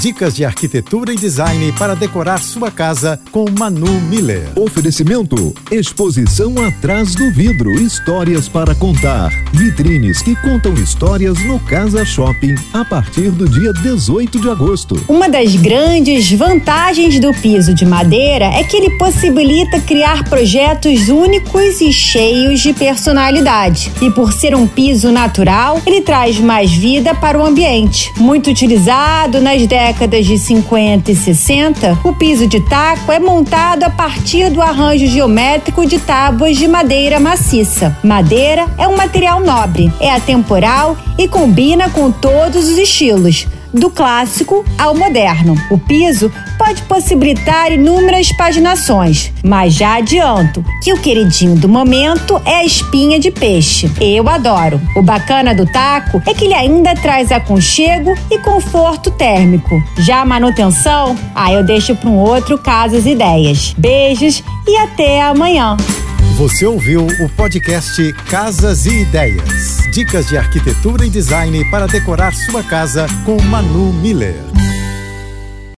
Dicas de arquitetura e design para decorar sua casa com Manu Miller. Oferecimento: Exposição atrás do vidro, histórias para contar. Vitrines que contam histórias no Casa Shopping a partir do dia 18 de agosto. Uma das grandes vantagens do piso de madeira é que ele possibilita criar projetos únicos e cheios de personalidade. E por ser um piso natural, ele traz mais vida para o ambiente. Muito utilizado nas décadas décadas de 50 e 60, o piso de taco é montado a partir do arranjo geométrico de tábuas de madeira maciça. Madeira é um material nobre, é atemporal e combina com todos os estilos do clássico ao moderno. O piso pode possibilitar inúmeras paginações, mas já adianto que o queridinho do momento é a espinha de peixe. Eu adoro. O bacana do taco é que ele ainda traz aconchego e conforto térmico. Já a manutenção, ah, eu deixo para um outro caso as ideias. Beijos e até amanhã. Você ouviu o podcast Casas e Ideias. Dicas de arquitetura e design para decorar sua casa com Manu Miller.